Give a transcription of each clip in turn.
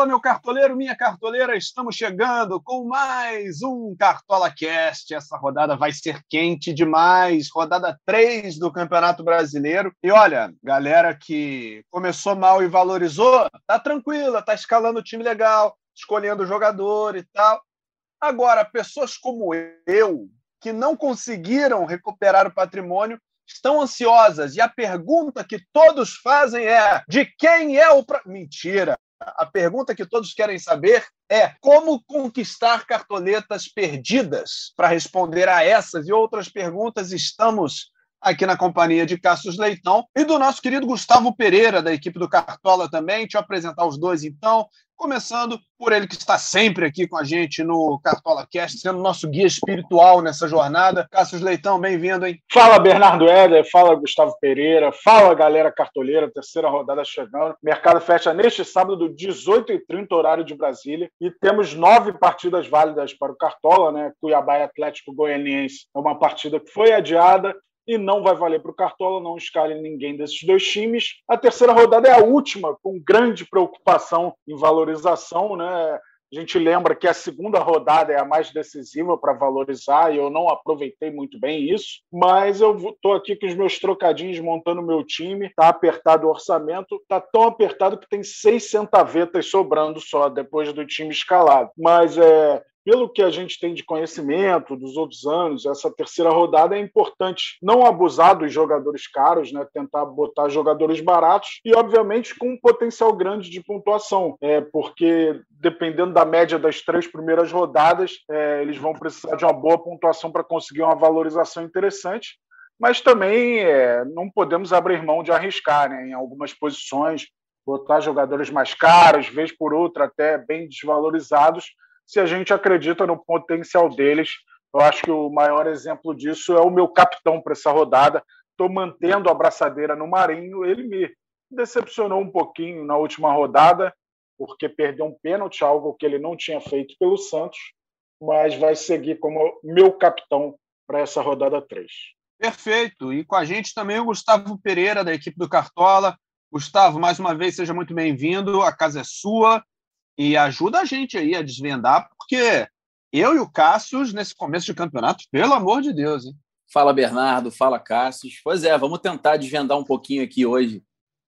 Fala, meu cartoleiro, minha cartoleira, estamos chegando com mais um Cartola Cast. Essa rodada vai ser quente demais, rodada 3 do Campeonato Brasileiro. E olha, galera que começou mal e valorizou, tá tranquila, tá escalando o time legal, escolhendo o jogador e tal. Agora, pessoas como eu, que não conseguiram recuperar o patrimônio, estão ansiosas. E a pergunta que todos fazem é: de quem é o. Pra... Mentira! A pergunta que todos querem saber é como conquistar cartoletas perdidas. Para responder a essas e outras perguntas, estamos aqui na companhia de Cassius Leitão e do nosso querido Gustavo Pereira, da equipe do Cartola também. Deixa eu apresentar os dois, então. Começando por ele que está sempre aqui com a gente no Cartola Cast, sendo nosso guia espiritual nessa jornada. Cassius Leitão, bem-vindo, hein? Fala, Bernardo Éder, fala, Gustavo Pereira, fala, galera cartoleira, terceira rodada chegando. Mercado fecha neste sábado, 18h30, horário de Brasília, e temos nove partidas válidas para o Cartola, né? Cuiabá e Atlético Goianiense é uma partida que foi adiada, e não vai valer para o Cartola, não escale ninguém desses dois times. A terceira rodada é a última, com grande preocupação em valorização, né? A gente lembra que a segunda rodada é a mais decisiva para valorizar e eu não aproveitei muito bem isso, mas eu estou aqui com os meus trocadinhos montando meu time, está apertado o orçamento, está tão apertado que tem seis centavetas sobrando só depois do time escalado. Mas é, pelo que a gente tem de conhecimento dos outros anos, essa terceira rodada é importante não abusar dos jogadores caros, né? tentar botar jogadores baratos e, obviamente, com um potencial grande de pontuação, é, porque dependendo da média das três primeiras rodadas, é, eles vão precisar de uma boa pontuação para conseguir uma valorização interessante. Mas também é, não podemos abrir mão de arriscar né? em algumas posições, botar jogadores mais caros, vez por outra até bem desvalorizados, se a gente acredita no potencial deles. Eu acho que o maior exemplo disso é o meu capitão para essa rodada. Estou mantendo a braçadeira no Marinho. Ele me decepcionou um pouquinho na última rodada, porque perdeu um pênalti, algo que ele não tinha feito pelo Santos, mas vai seguir como meu capitão para essa rodada 3. Perfeito. E com a gente também o Gustavo Pereira, da equipe do Cartola. Gustavo, mais uma vez, seja muito bem-vindo. A casa é sua e ajuda a gente aí a desvendar, porque eu e o Cássio, nesse começo de campeonato, pelo amor de Deus, hein? Fala, Bernardo. Fala, Cássio. Pois é, vamos tentar desvendar um pouquinho aqui hoje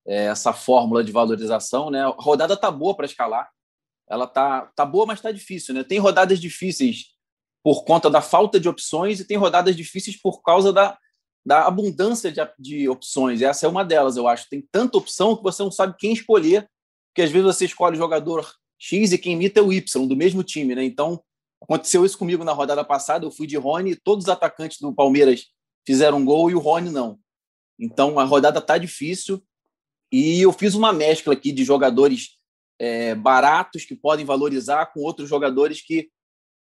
é, essa fórmula de valorização. Né? A rodada tá boa para escalar. Ela tá, tá boa, mas tá difícil. Né? Tem rodadas difíceis por conta da falta de opções e tem rodadas difíceis por causa da, da abundância de, de opções. Essa é uma delas, eu acho. Tem tanta opção que você não sabe quem escolher, porque às vezes você escolhe o jogador X e quem imita é o Y, do mesmo time, né? Então, aconteceu isso comigo na rodada passada, eu fui de Rony, todos os atacantes do Palmeiras fizeram gol e o Rony não. Então, a rodada tá difícil e eu fiz uma mescla aqui de jogadores é, baratos que podem valorizar com outros jogadores que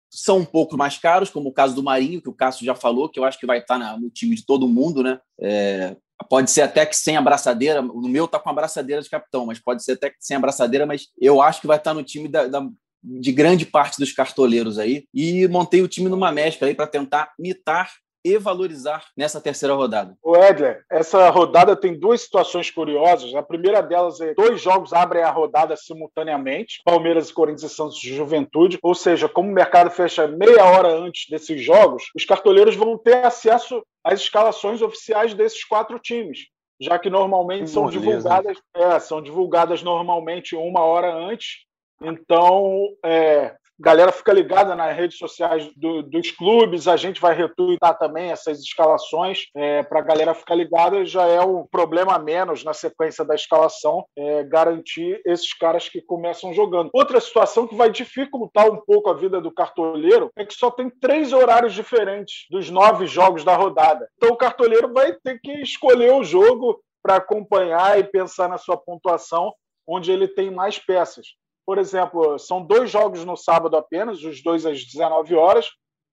são um pouco mais caros, como o caso do Marinho, que o Cássio já falou, que eu acho que vai estar no time de todo mundo, né? É, Pode ser até que sem abraçadeira. No meu tá com abraçadeira de capitão, mas pode ser até que sem abraçadeira. Mas eu acho que vai estar no time da, da de grande parte dos cartoleiros aí. E montei o time numa mescla aí para tentar mitar e valorizar nessa terceira rodada. O Edler, essa rodada tem duas situações curiosas. A primeira delas é dois jogos abrem a rodada simultaneamente, Palmeiras e Corinthians e Santos de Juventude, ou seja, como o mercado fecha meia hora antes desses jogos, os cartoleiros vão ter acesso às escalações oficiais desses quatro times, já que normalmente são divulgadas, é, são divulgadas normalmente uma hora antes. Então, é, galera fica ligada nas redes sociais do, dos clubes, a gente vai retweetar também essas escalações é, para a galera ficar ligada, já é um problema menos na sequência da escalação, é, garantir esses caras que começam jogando. Outra situação que vai dificultar um pouco a vida do cartoleiro é que só tem três horários diferentes dos nove jogos da rodada. Então o cartoleiro vai ter que escolher o jogo para acompanhar e pensar na sua pontuação onde ele tem mais peças. Por exemplo, são dois jogos no sábado apenas, os dois às 19 horas,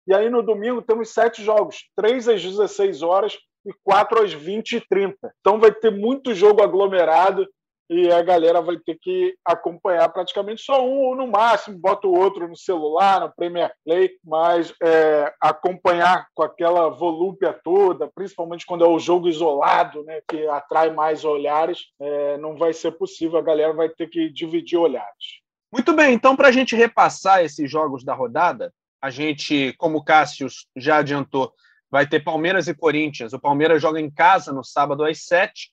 e aí no domingo temos sete jogos, três às 16 horas e quatro às 20 e 30. Então vai ter muito jogo aglomerado e a galera vai ter que acompanhar praticamente só um ou no máximo, bota o outro no celular, no Premier Play, mas é, acompanhar com aquela volúpia toda, principalmente quando é o jogo isolado, né, que atrai mais olhares, é, não vai ser possível, a galera vai ter que dividir olhares. Muito bem, então, para a gente repassar esses jogos da rodada, a gente, como o Cássio já adiantou, vai ter Palmeiras e Corinthians. O Palmeiras joga em casa no sábado às sete.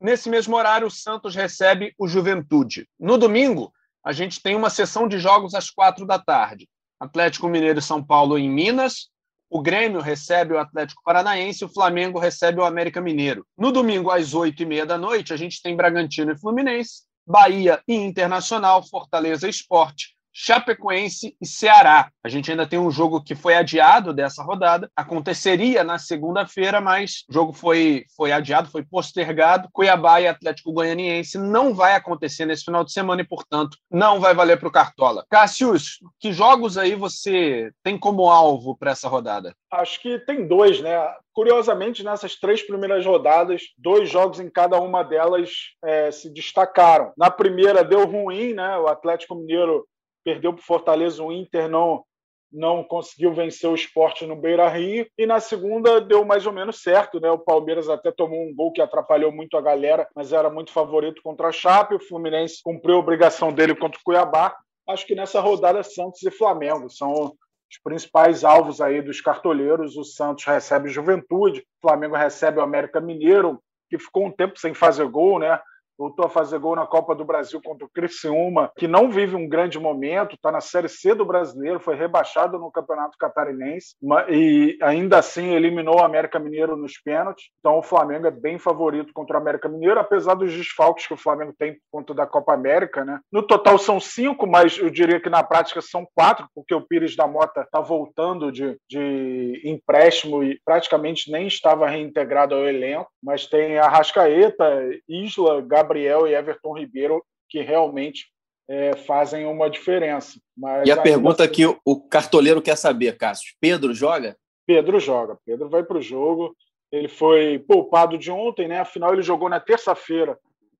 Nesse mesmo horário, o Santos recebe o Juventude. No domingo, a gente tem uma sessão de jogos às quatro da tarde. Atlético Mineiro e São Paulo em Minas. O Grêmio recebe o Atlético Paranaense, o Flamengo recebe o América Mineiro. No domingo, às oito e meia da noite, a gente tem Bragantino e Fluminense. Bahia e Internacional, Fortaleza Esporte, Chapecoense e Ceará. A gente ainda tem um jogo que foi adiado dessa rodada, aconteceria na segunda-feira, mas o jogo foi, foi adiado, foi postergado. Cuiabá e Atlético Goianiense não vai acontecer nesse final de semana e, portanto, não vai valer para o Cartola. Cassius, que jogos aí você tem como alvo para essa rodada? Acho que tem dois, né? Curiosamente, nessas três primeiras rodadas, dois jogos em cada uma delas é, se destacaram. Na primeira deu ruim, né? O Atlético Mineiro perdeu para o Fortaleza, o Inter não, não conseguiu vencer o esporte no Beira Rio. E na segunda deu mais ou menos certo, né? O Palmeiras até tomou um gol que atrapalhou muito a galera, mas era muito favorito contra a Chape. O Fluminense cumpriu a obrigação dele contra o Cuiabá. Acho que nessa rodada Santos e Flamengo são os principais alvos aí dos cartoleiros. O Santos recebe Juventude, o Flamengo recebe o América Mineiro, que ficou um tempo sem fazer gol, né? Voltou a fazer gol na Copa do Brasil contra o Criciúma, que não vive um grande momento, está na Série C do Brasileiro, foi rebaixado no Campeonato Catarinense e ainda assim eliminou o América Mineiro nos pênaltis. Então o Flamengo é bem favorito contra o América Mineiro, apesar dos desfalques que o Flamengo tem por conta da Copa América. Né? No total são cinco, mas eu diria que na prática são quatro, porque o Pires da Mota está voltando de, de empréstimo e praticamente nem estava reintegrado ao elenco, mas tem a Rascaeta, Isla, Gabriel Gabriel e Everton Ribeiro que realmente é, fazem uma diferença. Mas e a pergunta assim, que o cartoleiro quer saber, Cássio: Pedro joga? Pedro joga. Pedro vai para o jogo. Ele foi poupado de ontem, né? Afinal, ele jogou na terça-feira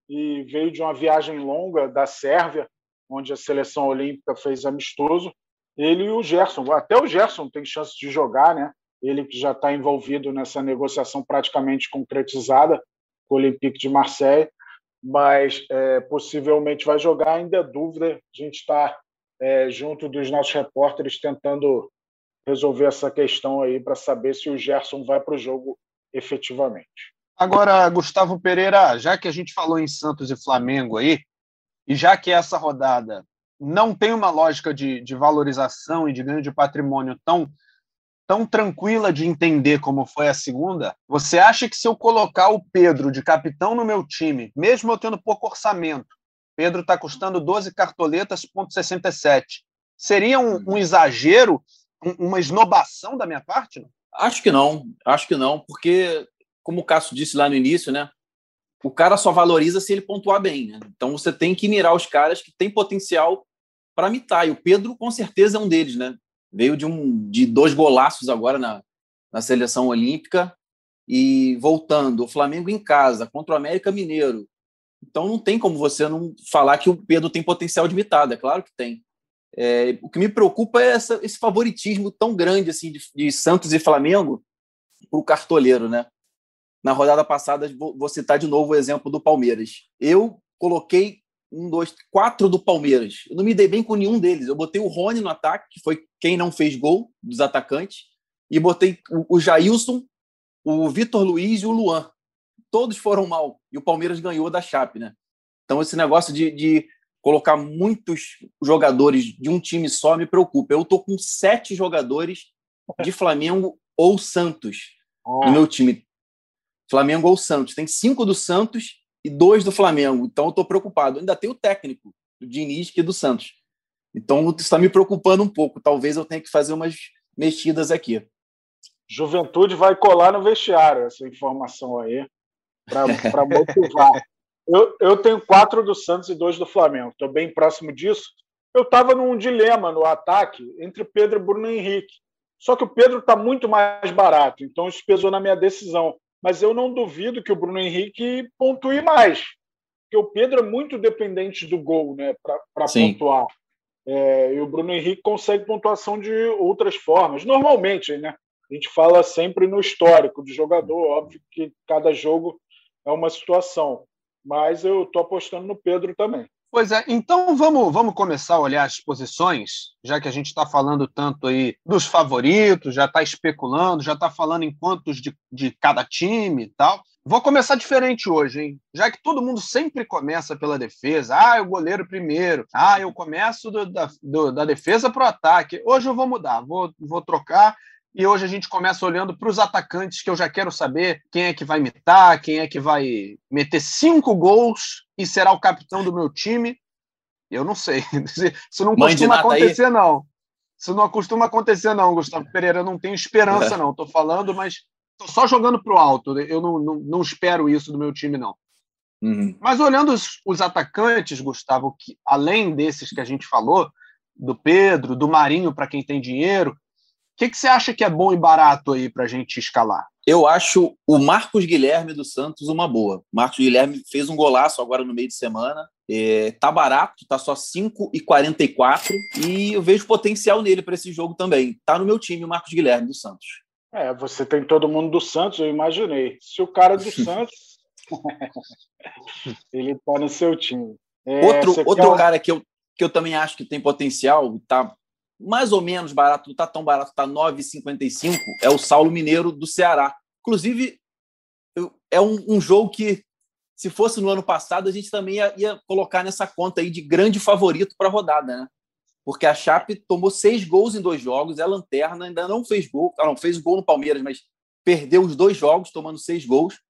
e veio de uma viagem longa da Sérvia, onde a seleção olímpica fez amistoso. Ele e o Gerson, até o Gerson tem chance de jogar, né? Ele que já está envolvido nessa negociação praticamente concretizada com o Olympique de Marseille mas é, possivelmente vai jogar, ainda é dúvida. A gente está é, junto dos nossos repórteres tentando resolver essa questão aí para saber se o Gerson vai para o jogo efetivamente. Agora, Gustavo Pereira, já que a gente falou em Santos e Flamengo aí, e já que essa rodada não tem uma lógica de, de valorização e de ganho de patrimônio tão tão tranquila de entender como foi a segunda, você acha que se eu colocar o Pedro de capitão no meu time, mesmo eu tendo pouco orçamento, Pedro está custando 12 cartoletas, ponto 67, seria um, um exagero, um, uma esnobação da minha parte? Não? Acho que não, acho que não, porque, como o Cássio disse lá no início, né? O cara só valoriza se ele pontuar bem, né? Então você tem que mirar os caras que têm potencial para mitar. E o Pedro, com certeza, é um deles, né? Veio de, um, de dois golaços agora na, na seleção olímpica e voltando. O Flamengo em casa contra o América Mineiro. Então não tem como você não falar que o Pedro tem potencial de mitado, é claro que tem. É, o que me preocupa é essa, esse favoritismo tão grande assim de, de Santos e Flamengo para o cartoleiro, né? Na rodada passada, vou, vou citar de novo o exemplo do Palmeiras. Eu coloquei um, dois, quatro do Palmeiras. Eu não me dei bem com nenhum deles. Eu botei o Rony no ataque, que foi quem não fez gol dos atacantes, e botei o Jailson, o Vitor Luiz e o Luan. Todos foram mal. E o Palmeiras ganhou da Chape, né? Então, esse negócio de, de colocar muitos jogadores de um time só me preocupa. Eu tô com sete jogadores de Flamengo ou Santos oh. no meu time. Flamengo ou Santos. Tem cinco do Santos e dois do Flamengo. Então eu estou preocupado. Ainda tem o técnico, do Diniz e do Santos. Então está me preocupando um pouco. Talvez eu tenha que fazer umas mexidas aqui. Juventude vai colar no vestiário essa informação aí para motivar. eu, eu tenho quatro do Santos e dois do Flamengo. Estou bem próximo disso. Eu estava num dilema no ataque entre Pedro e Bruno Henrique. Só que o Pedro está muito mais barato, então isso pesou na minha decisão mas eu não duvido que o Bruno Henrique pontue mais, porque o Pedro é muito dependente do gol né, para pontuar. É, e o Bruno Henrique consegue pontuação de outras formas. Normalmente, né? A gente fala sempre no histórico do jogador, óbvio que cada jogo é uma situação. Mas eu estou apostando no Pedro também. Pois é, então vamos, vamos começar a olhar as posições, já que a gente está falando tanto aí dos favoritos, já está especulando, já está falando em quantos de, de cada time e tal. Vou começar diferente hoje, hein? Já que todo mundo sempre começa pela defesa. Ah, o goleiro primeiro. Ah, eu começo do, da, do, da defesa para o ataque. Hoje eu vou mudar, vou, vou trocar e hoje a gente começa olhando para os atacantes, que eu já quero saber quem é que vai imitar, quem é que vai meter cinco gols e será o capitão do meu time. Eu não sei. Isso não Mãe costuma acontecer, aí. não. Isso não costuma acontecer, não, Gustavo Pereira. Eu não tenho esperança, é. não. Estou falando, mas estou só jogando para o alto. Eu não, não, não, espero isso do meu time, não. Uhum. Mas olhando os, os atacantes, Gustavo, que além desses que a gente falou, do Pedro, do Marinho, para quem tem dinheiro, que, que você acha que é bom e barato aí para a gente escalar? Eu acho o Marcos Guilherme do Santos uma boa. Marcos Guilherme fez um golaço agora no meio de semana. É, tá barato, tá só 5,44 e eu vejo potencial nele para esse jogo também. Tá no meu time o Marcos Guilherme do Santos. É, você tem todo mundo do Santos, eu imaginei. Se o cara do Santos, ele tá no seu time. É, outro outro quer... cara que eu, que eu também acho que tem potencial, tá mais ou menos barato, não está tão barato, está 9,55, é o Saulo Mineiro do Ceará. Inclusive, é um, um, jogo que, se fosse no ano passado, a gente também ia, ia colocar nessa conta aí de grande favorito para a rodada, né? Porque a Chape tomou seis gols em dois jogos, é lanterna, ainda não fez gol, ah, não fez gol no Palmeiras, mas perdeu os dois jogos, tomando seis gols.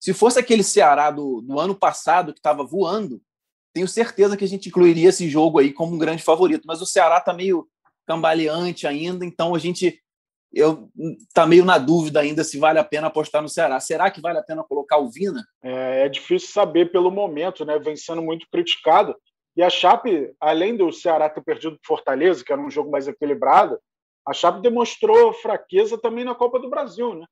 Se fosse aquele Ceará do, do ano passado que estava voando, tenho certeza que a gente incluiria esse jogo aí como um grande favorito. Mas o Ceará está meio cambaleante ainda, então a gente eu tá meio na dúvida ainda se vale a pena apostar no Ceará. Será que vale a pena colocar o Vina? É, é difícil saber pelo momento, né? Vem sendo muito criticado. E a Chape, além do Ceará ter perdido o Fortaleza, que era um jogo mais equilibrado, a Chape demonstrou fraqueza também na Copa do Brasil, né?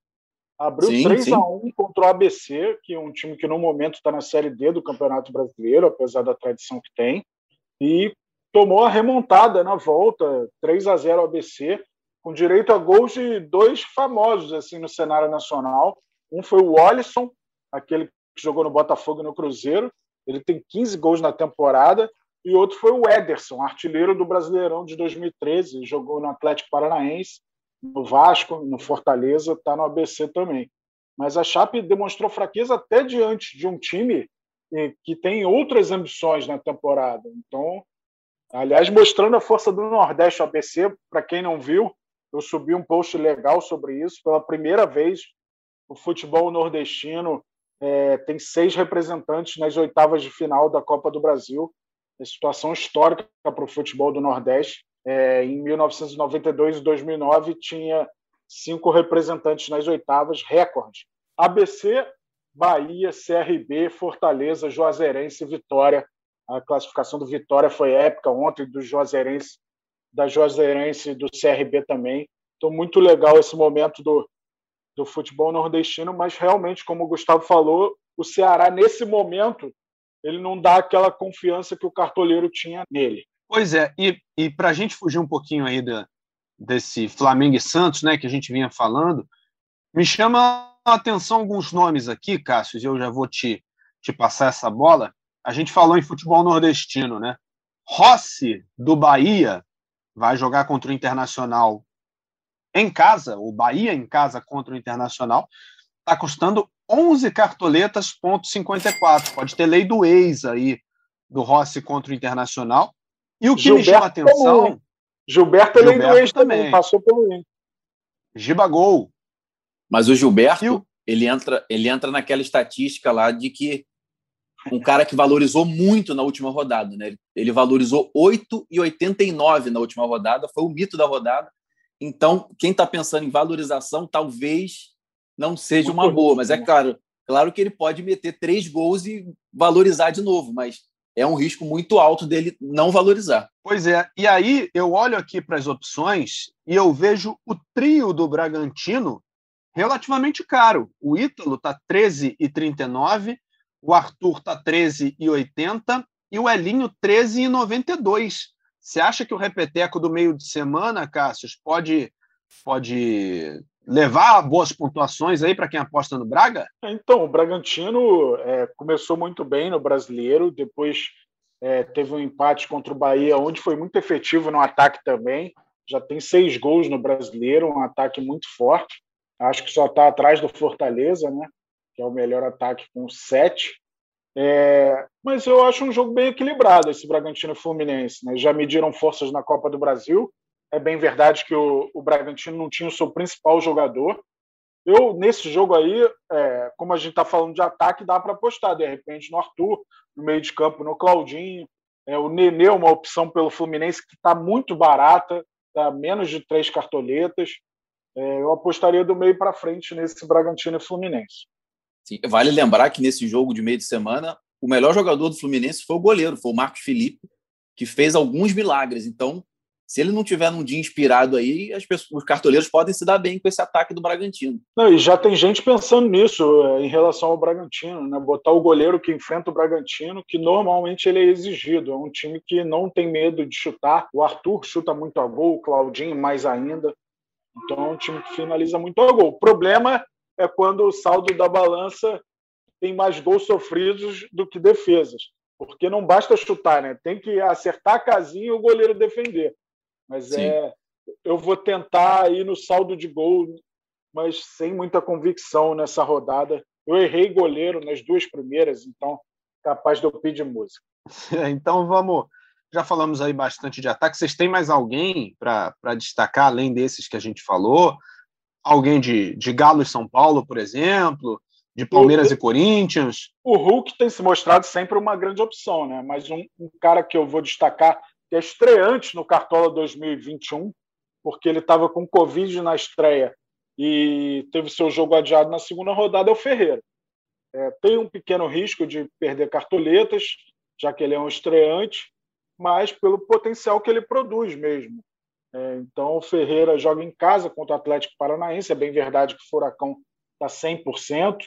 Abriu sim, 3 sim. a 1 contra o ABC, que é um time que no momento está na Série D do Campeonato Brasileiro, apesar da tradição que tem, e tomou a remontada na volta, 3 a 0 ABC, com direito a gols de dois famosos assim no cenário nacional. Um foi o Wallison, aquele que jogou no Botafogo e no Cruzeiro. Ele tem 15 gols na temporada. E outro foi o Ederson, artilheiro do Brasileirão de 2013. Jogou no Atlético Paranaense, no Vasco, no Fortaleza, está no ABC também. Mas a Chape demonstrou fraqueza até diante de um time que tem outras ambições na temporada. Então, Aliás, mostrando a força do Nordeste ABC, para quem não viu, eu subi um post legal sobre isso. Pela primeira vez, o futebol nordestino é, tem seis representantes nas oitavas de final da Copa do Brasil. É situação histórica para o futebol do Nordeste. É, em 1992 e 2009 tinha cinco representantes nas oitavas, recorde. ABC, Bahia, CRB, Fortaleza, Juazeirense e Vitória a classificação do Vitória foi épica ontem, do Juazeirense, da Juazeirense e do CRB também. Então, muito legal esse momento do, do futebol nordestino, mas realmente, como o Gustavo falou, o Ceará, nesse momento, ele não dá aquela confiança que o cartoleiro tinha nele. Pois é, e, e para a gente fugir um pouquinho aí da, desse Flamengo e Santos, né, que a gente vinha falando, me chama a atenção alguns nomes aqui, Cássio, e eu já vou te, te passar essa bola a gente falou em futebol nordestino, né? Rossi, do Bahia, vai jogar contra o Internacional em casa, o Bahia em casa contra o Internacional, está custando 11 cartoletas, ponto 54. Pode ter lei do ex aí, do Rossi contra o Internacional. E o que Gilberto me chama a atenção... Também. Gilberto é lei do ex também, passou pelo ex. Gibagol. Mas o Gilberto, o... ele entra, ele entra naquela estatística lá de que um cara que valorizou muito na última rodada. Né? Ele valorizou 8,89 na última rodada, foi o mito da rodada. Então, quem está pensando em valorização, talvez não seja uma boa, mas é claro, claro que ele pode meter três gols e valorizar de novo, mas é um risco muito alto dele não valorizar. Pois é, e aí eu olho aqui para as opções e eu vejo o trio do Bragantino relativamente caro. O Ítalo está 13,39, o Arthur está 13,80 e o Elinho 13,92. Você acha que o repeteco do meio de semana, Cássio, pode, pode levar boas pontuações aí para quem aposta no Braga? Então, o Bragantino é, começou muito bem no brasileiro, depois É, teve um empate contra o Bahia, onde foi muito efetivo no ataque também. Já tem seis gols no brasileiro, um ataque muito forte. Acho que só está atrás do Fortaleza, né? É o melhor ataque com sete. É, mas eu acho um jogo bem equilibrado esse Bragantino Fluminense. Né? Já mediram forças na Copa do Brasil. É bem verdade que o, o Bragantino não tinha o seu principal jogador, eu, nesse jogo aí, é, como a gente está falando de ataque, dá para apostar, de repente, no Arthur, no meio de campo, no Claudinho. É, o Nenê, uma opção pelo Fluminense que está muito barata, está menos de três cartoletas. É, eu apostaria do meio para frente nesse Bragantino e Fluminense. Vale lembrar que nesse jogo de meio de semana, o melhor jogador do Fluminense foi o goleiro, foi o Marcos Felipe, que fez alguns milagres. Então, se ele não tiver num dia inspirado aí, pessoas, os cartoleiros podem se dar bem com esse ataque do Bragantino. Não, e já tem gente pensando nisso é, em relação ao Bragantino, né? Botar o goleiro que enfrenta o Bragantino, que normalmente ele é exigido. É um time que não tem medo de chutar. O Arthur chuta muito a gol, o Claudinho mais ainda. Então é um time que finaliza muito a gol. O problema é quando o saldo da balança tem mais gols sofridos do que defesas. Porque não basta chutar, né? Tem que acertar a casinha e o goleiro defender. Mas Sim. é, eu vou tentar ir no saldo de gol, mas sem muita convicção nessa rodada. Eu errei goleiro nas duas primeiras, então capaz de eu pedir música. então vamos. Já falamos aí bastante de ataque. Vocês têm mais alguém para destacar, além desses que a gente falou? Alguém de, de Galo e São Paulo, por exemplo? De Palmeiras o, e Corinthians? O Hulk tem se mostrado sempre uma grande opção, né? Mas um, um cara que eu vou destacar que é estreante no Cartola 2021, porque ele estava com Covid na estreia e teve seu jogo adiado na segunda rodada, é o Ferreira. É, tem um pequeno risco de perder cartoletas, já que ele é um estreante, mas pelo potencial que ele produz mesmo. É, então, o Ferreira joga em casa contra o Atlético Paranaense. É bem verdade que o Furacão está 100%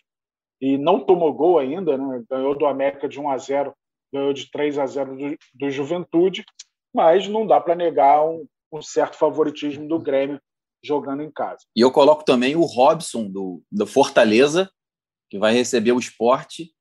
e não tomou gol ainda, né? ganhou do América de 1 a 0, ganhou de 3 a 0 do, do Juventude mas não dá para negar um, um, certo favoritismo do Grêmio jogando em casa. E eu coloco também o Robson, do, do Fortaleza, que vai receber o esporte.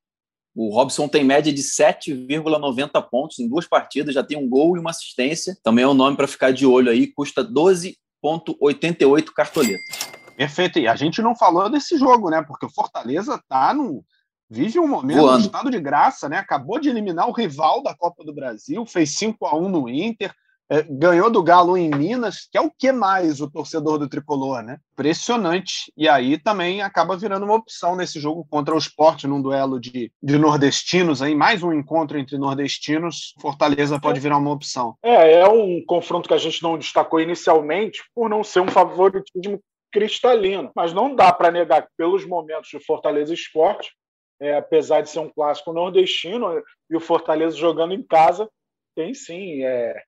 O Robson tem média de 7,90 pontos em duas partidas, já tem um gol e uma assistência. Também é um nome para ficar de olho aí, custa 12,88 cartoletas. Perfeito. E a gente não falou desse jogo, né? Porque o Fortaleza tá num, vive um momento Voando. de estado de graça, né? Acabou de eliminar o rival da Copa do Brasil, fez 5 a 1 no Inter, é, ganhou do Galo em Minas, que é o que mais o torcedor do tricolor, né? Impressionante. E aí também acaba virando uma opção nesse jogo contra o Sport, num duelo de, de nordestinos, aí mais um encontro entre nordestinos. Fortaleza pode virar uma opção. É, é um confronto que a gente não destacou inicialmente por não ser um favoritismo cristalino, mas não dá para negar que pelos momentos de Fortaleza Esporte é, apesar de ser um clássico nordestino e o Fortaleza jogando em casa, tem sim, é,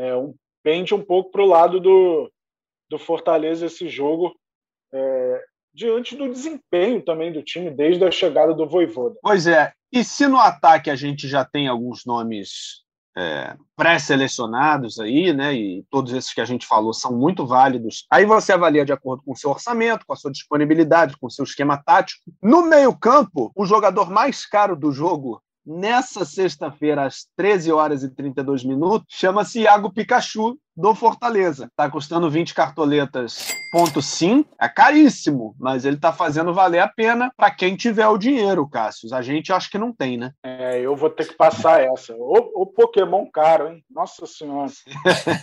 é um, pende um pouco para o lado do, do Fortaleza esse jogo, é, diante do desempenho também do time desde a chegada do Voivoda. Pois é, e se no ataque a gente já tem alguns nomes é, pré-selecionados aí, né? E todos esses que a gente falou são muito válidos. Aí você avalia de acordo com o seu orçamento, com a sua disponibilidade, com o seu esquema tático. No meio-campo, o jogador mais caro do jogo nessa sexta-feira, às 13 horas e 32 minutos, chama-se Iago Pikachu, do Fortaleza. Está custando 20 cartoletas, ponto sim, é caríssimo, mas ele está fazendo valer a pena para quem tiver o dinheiro, Cássio. A gente acho que não tem, né? É, eu vou ter que passar essa. O, o Pokémon caro, hein? Nossa Senhora.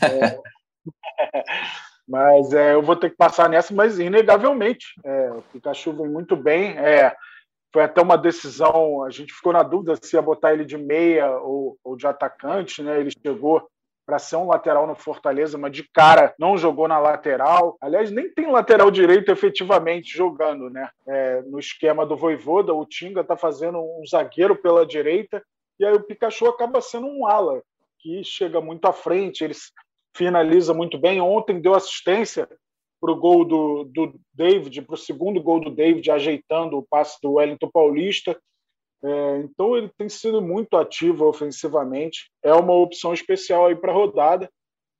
é... Mas é, eu vou ter que passar nessa, mas inegavelmente. É, o Pikachu vem muito bem. É, foi até uma decisão, a gente ficou na dúvida se ia botar ele de meia ou, ou de atacante, né? Ele chegou para ser um lateral no Fortaleza, mas de cara não jogou na lateral. Aliás, nem tem lateral direito efetivamente jogando, né? É, no esquema do Voivoda, o Tinga está fazendo um zagueiro pela direita e aí o Pikachu acaba sendo um ala que chega muito à frente, ele finaliza muito bem. Ontem deu assistência para o gol do, do David, para o segundo gol do David, ajeitando o passe do Wellington Paulista. É, então ele tem sido muito ativo ofensivamente. É uma opção especial aí para a rodada.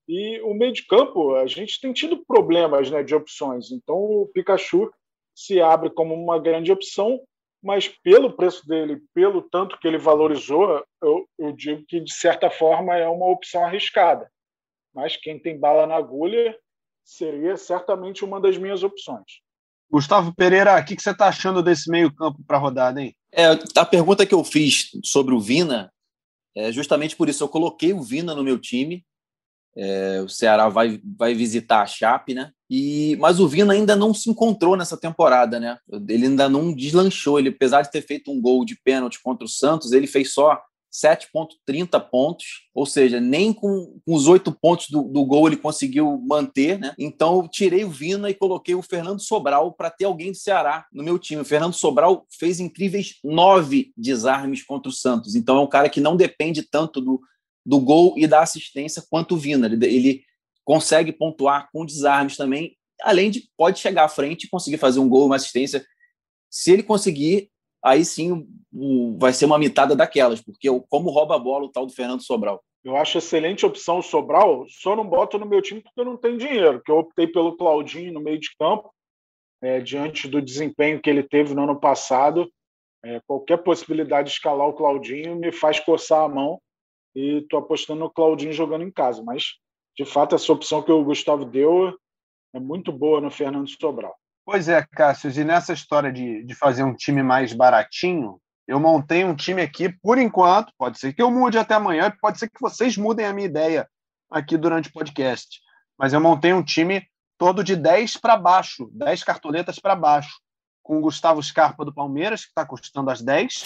E o meio de campo, a gente tem tido problemas né, de opções. Então o Pikachu se abre como uma grande opção. mas pelo preço dele, pelo tanto que ele valorizou, eu, eu digo que, de certa forma, é uma opção arriscada. Mas quem tem bala na agulha seria certamente uma das minhas opções. Gustavo Pereira, o que, que você está achando desse meio-campo para a rodada, hein? É, a pergunta que eu fiz sobre o Vina é justamente por isso. Eu coloquei o Vina no meu time. É, o Ceará vai, vai visitar a Chape, né? E, mas o Vina ainda não se encontrou nessa temporada, né? Ele ainda não deslanchou. Ele, apesar de ter feito um gol de pênalti contra o Santos, ele fez só 7,30 pontos, ou seja, nem com, com os oito pontos do, do, gol ele conseguiu manter, né? Então eu tirei o Vina e coloquei o Fernando Sobral para ter alguém do Ceará no meu time. O Fernando Sobral fez incríveis nove desarmes contra o Santos, então é um cara que não depende tanto do, do gol e da assistência quanto o Vina. Ele, ele consegue pontuar com desarmes também, além de pode chegar à frente e conseguir fazer um gol, uma assistência. Se ele conseguir, aí sim o, vai ser uma mitada daquelas, porque eu, como rouba a bola o tal do Fernando Sobral. Eu acho excelente opção o Sobral, só não boto no meu time porque eu não tenho dinheiro, que eu optei pelo Claudinho no meio de campo, é, diante do desempenho que ele teve no ano passado. É, qualquer possibilidade de escalar o Claudinho me faz coçar a mão e estou apostando no Claudinho jogando em casa. Mas, de fato, essa opção que o Gustavo deu é muito boa no Fernando Sobral. Pois é, Cássio, e nessa história de, de fazer um time mais baratinho, eu montei um time aqui, por enquanto, pode ser que eu mude até amanhã, pode ser que vocês mudem a minha ideia aqui durante o podcast, mas eu montei um time todo de 10 para baixo, 10 cartoletas para baixo, com o Gustavo Scarpa do Palmeiras, que está custando as 10,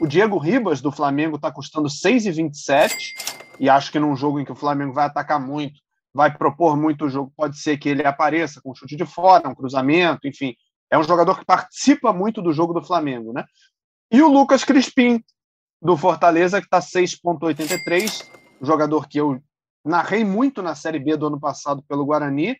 o Diego Ribas do Flamengo está custando 6,27, e acho que num jogo em que o Flamengo vai atacar muito, vai propor muito o jogo, pode ser que ele apareça com um chute de fora, um cruzamento, enfim. É um jogador que participa muito do jogo do Flamengo, né? E o Lucas Crispim, do Fortaleza, que está 6,83, jogador que eu narrei muito na Série B do ano passado pelo Guarani,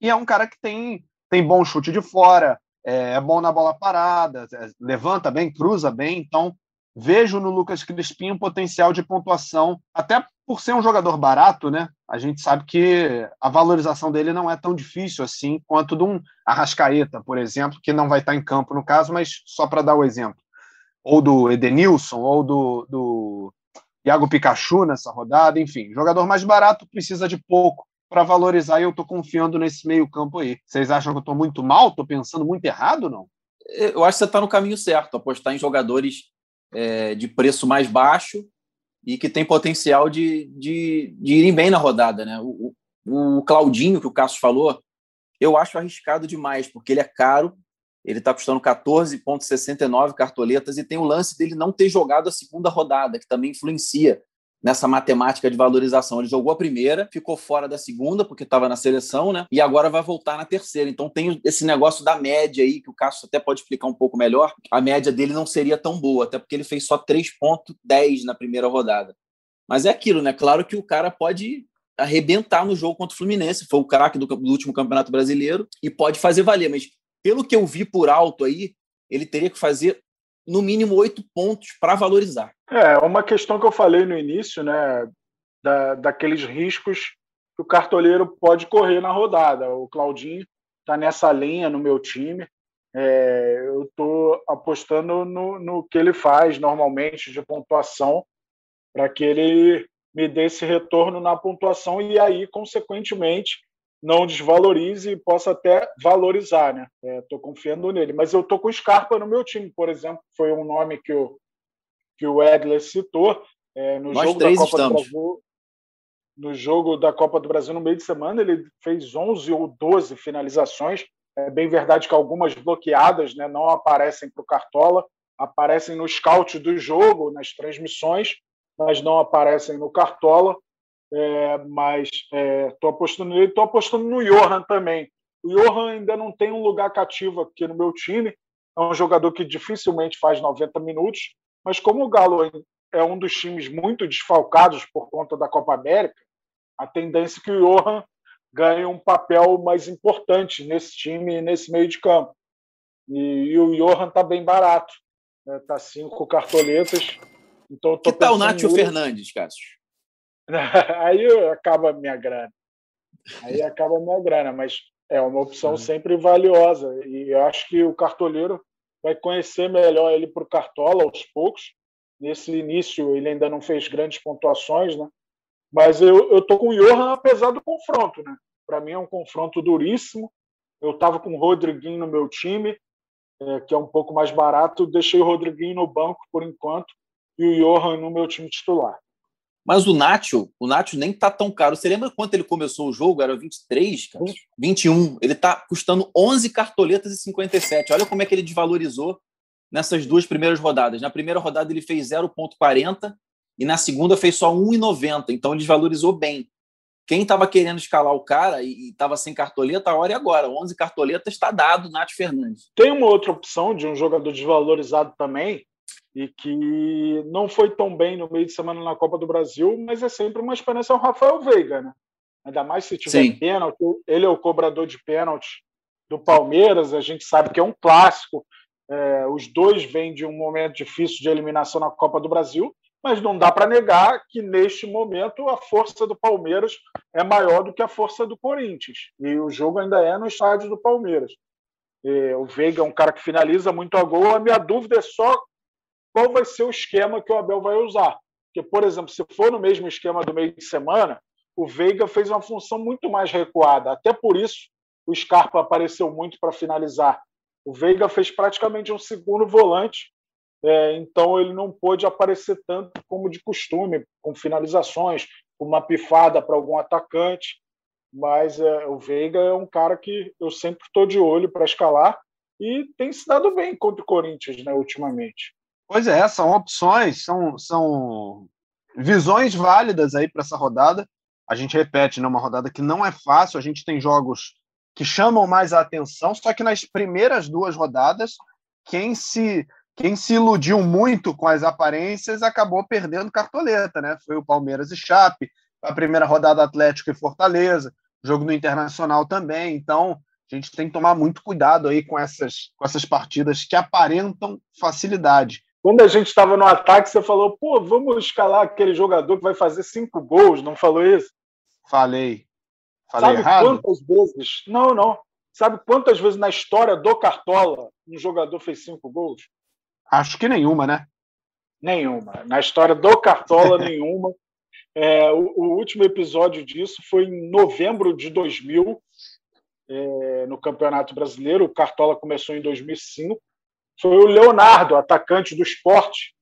e é um cara que tem, tem bom chute de fora, é, é bom na bola parada, é, levanta bem, cruza bem, então vejo no Lucas Crispim um potencial de pontuação, até por ser um jogador barato, né? A gente sabe que a valorização dele não é tão difícil assim quanto de um Arrascaeta, por exemplo, que não vai estar em campo no caso, mas só para dar o exemplo. Ou do Edenilson, ou do, do Iago Pikachu nessa rodada, enfim. Jogador mais barato precisa de pouco para valorizar e eu estou confiando nesse meio campo aí. Vocês acham que eu estou muito mal? Estou pensando muito errado não? Eu acho que você está no caminho certo, apostar em jogadores é, de preço mais baixo e que tem potencial de, de, de irem bem na rodada. Né? O, o, Claudinho, que o Cássio falou, eu acho arriscado demais, porque ele é caro, ele está custando 14,69 cartoletas e tem o lance dele não ter jogado a segunda rodada, que também influencia nessa matemática de valorização. Ele jogou a primeira, ficou fora da segunda, porque estava na seleção, né? E agora vai voltar na terceira. Então tem esse negócio da média aí, que o Cássio até pode explicar um pouco melhor. A média dele não seria tão boa, até porque ele fez só 3,10 na primeira rodada. Mas é aquilo, né? Claro que o cara pode arrebentar no jogo contra o Fluminense, foi o craque do, do último Campeonato Brasileiro e pode fazer valer, mas pelo que eu vi por alto aí, ele teria que fazer no mínimo oito pontos para valorizar. É, uma questão que eu falei no início, né, da, daqueles riscos que o cartoleiro pode correr na rodada. O Claudinho está nessa linha no meu time. É, eu estou apostando no, no que ele faz normalmente de pontuação para que ele me dê esse retorno na pontuação e aí, consequentemente, não desvalorize e possa até valorizar, né? Estou é, confiando nele. Mas eu estou com o Scarpa no meu time, por exemplo, foi um nome que o, que o Edler citou. É, no Nós jogo três da Copa estamos. do Brasil, no jogo da Copa do Brasil no meio de semana, ele fez 11 ou 12 finalizações. É bem verdade que algumas bloqueadas né, não aparecem para o Cartola, aparecem no scout do jogo, nas transmissões, mas não aparecem no Cartola é, mas estou é, apostando nele, estou apostando no Johan também. O Johan ainda não tem um lugar cativo aqui no meu time, é um jogador que dificilmente faz 90 minutos, mas como o Galo é um dos times muito desfalcados por conta da Copa América, a tendência é que o Johan ganhe um papel mais importante nesse time, nesse meio de campo. E, e o Johan está bem barato, está né? cinco cartoletas. Então, que tal o Nátio Fernandes, Cássio? aí acaba a minha grana. Aí acaba a minha grana, mas é uma opção é. sempre valiosa. E eu acho que o cartoleiro vai conhecer melhor ele para o Cartola aos poucos. Nesse início, ele ainda não fez grandes pontuações, né? Mas eu, eu tô com o Johan apesar do confronto, né? Para mim é um confronto duríssimo. Eu estava com o Rodriguinho no meu time, é, que é um pouco mais barato. Deixei o Rodriguinho no banco por enquanto e o Johan no meu time titular. Mas o Nacho, o Nacho nem tá tão caro. Você lembra quanto ele começou o jogo? Era 23, cara? 21. Ele tá custando 11 cartoletas e 57. Olha como é que ele desvalorizou nessas duas primeiras rodadas. Na primeira rodada ele fez 0,40 e na segunda fez só 1,90. Então ele desvalorizou bem. Quem estava querendo escalar o cara e estava sem cartoleta, a hora é agora. 11 cartoletas está dado, Nath Fernandes. Tem uma outra opção de um jogador desvalorizado também e que não foi tão bem no meio de semana na Copa do Brasil, mas é sempre uma esperança é o Rafael Veiga, né? Ainda mais se tiver Sim. pênalti. Ele é o cobrador de pênalti do Palmeiras, a gente sabe que é um clássico. É, os dois vêm de um momento difícil de eliminação na Copa do Brasil, mas não dá para negar que neste momento a força do Palmeiras é maior do que a força do Corinthians. E o jogo ainda é no estádio do Palmeiras. E o Veiga é um cara que finaliza muito a gol. A minha dúvida é só qual vai ser o esquema que o Abel vai usar. Porque, por exemplo, se for no mesmo esquema do meio de semana, o Veiga fez uma função muito mais recuada. Até por isso, o Scarpa apareceu muito para finalizar. O Veiga fez praticamente um segundo volante é, então ele não pôde aparecer tanto como de costume, com finalizações, com uma pifada para algum atacante. Mas é, o Veiga é um cara que eu sempre estou de olho para escalar e tem se dado bem contra o Corinthians, né, ultimamente. Pois é, são opções, são, são visões válidas aí para essa rodada. A gente repete, né, uma rodada que não é fácil, a gente tem jogos que chamam mais a atenção, só que nas primeiras duas rodadas, quem se quem se iludiu muito com as aparências acabou perdendo cartoleta, né? Foi o Palmeiras e Chape, a primeira rodada Atlético e Fortaleza, jogo no Internacional também. Então, a gente tem que tomar muito cuidado aí com essas, com essas partidas que aparentam facilidade. Quando a gente estava no ataque, você falou, pô, vamos escalar aquele jogador que vai fazer cinco gols, não falou isso? Falei. Falei Sabe errado? quantas vezes? Não, não. Sabe quantas vezes na história do Cartola um jogador fez cinco gols? Acho que nenhuma, né? Nenhuma. Na história do Cartola, nenhuma. É, o, o, último episódio disso foi em novembro de 2000, é, no Campeonato Brasileiro. O Cartola começou em 2005. Foi o Leonardo, atacante do esporte.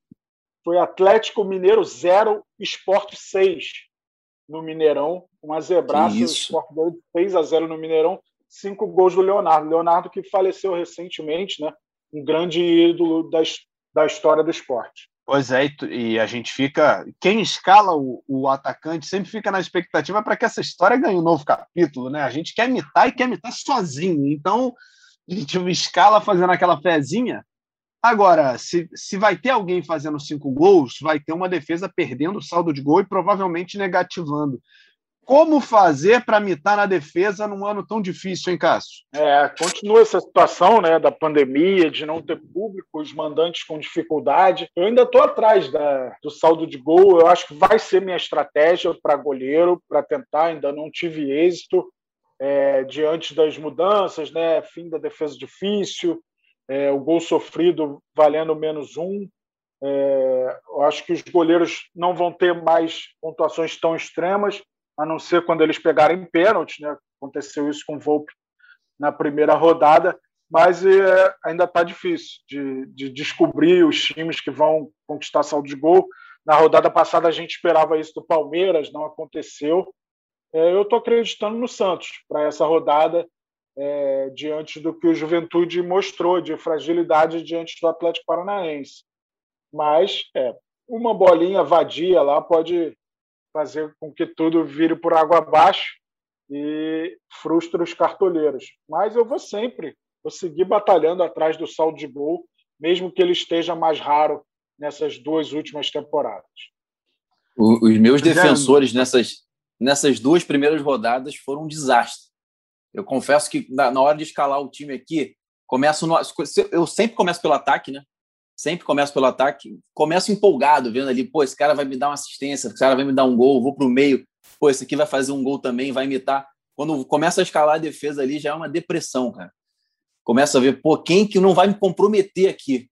Foi Atlético Mineiro 0, Esporte 6 no Mineirão. Uma zebraça, o Esporte deu 6 a 0 no Mineirão. Cinco gols do Leonardo. Leonardo que faleceu recentemente, né? um grande ídolo da, da história do esporte. Pois é, e a gente fica. Quem escala o, o atacante sempre fica na expectativa para que essa história ganhe um novo capítulo, né? A gente quer imitar e quer imitar sozinho. Então, gente escala fazendo aquela pezinha. Agora, se, se vai ter alguém fazendo cinco gols, vai ter uma defesa perdendo o saldo de gol e provavelmente negativando. Como fazer para mitar na defesa num ano tão difícil, hein, Cássio? É, continua essa situação né, da pandemia, de não ter público, os mandantes com dificuldade. Eu ainda estou atrás da, do saldo de gol. Eu acho que vai ser minha estratégia para goleiro, para tentar. Ainda não tive êxito é, diante das mudanças, né? Fim da defesa difícil, é, o gol sofrido valendo menos um. É, eu acho que os goleiros não vão ter mais pontuações tão extremas a não ser quando eles pegarem pênalti, né? Aconteceu isso com o Volpe na primeira rodada, mas é, ainda está difícil de, de, descobrir os times que vão conquistar saldo de gol. Na rodada passada a gente esperava isso do Palmeiras, não aconteceu. É, eu estou acreditando no Santos para essa rodada, é, diante do que o Juventude mostrou de fragilidade diante do Atlético Paranaense. Mas é, uma bolinha vadia lá pode fazer com que tudo vire por água abaixo e frustre os cartoleiros. Mas eu vou sempre, vou seguir batalhando atrás do saldo de gol, mesmo que ele esteja mais raro nessas duas últimas temporadas. Os meus defensores nessas, nessas duas primeiras rodadas foram um desastre. Eu confesso que na hora de escalar o time aqui, começo no, eu sempre começo pelo ataque, né? sempre começo pelo ataque, começo empolgado, vendo ali, pô, esse cara vai me dar uma assistência, esse cara vai me dar um gol, vou para o meio, pô, esse aqui vai fazer um gol também, vai imitar. Quando começa a escalar a defesa ali, já é uma depressão, cara. começa a ver, pô, quem que não vai me comprometer aqui?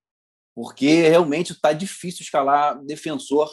Porque realmente está difícil escalar defensor.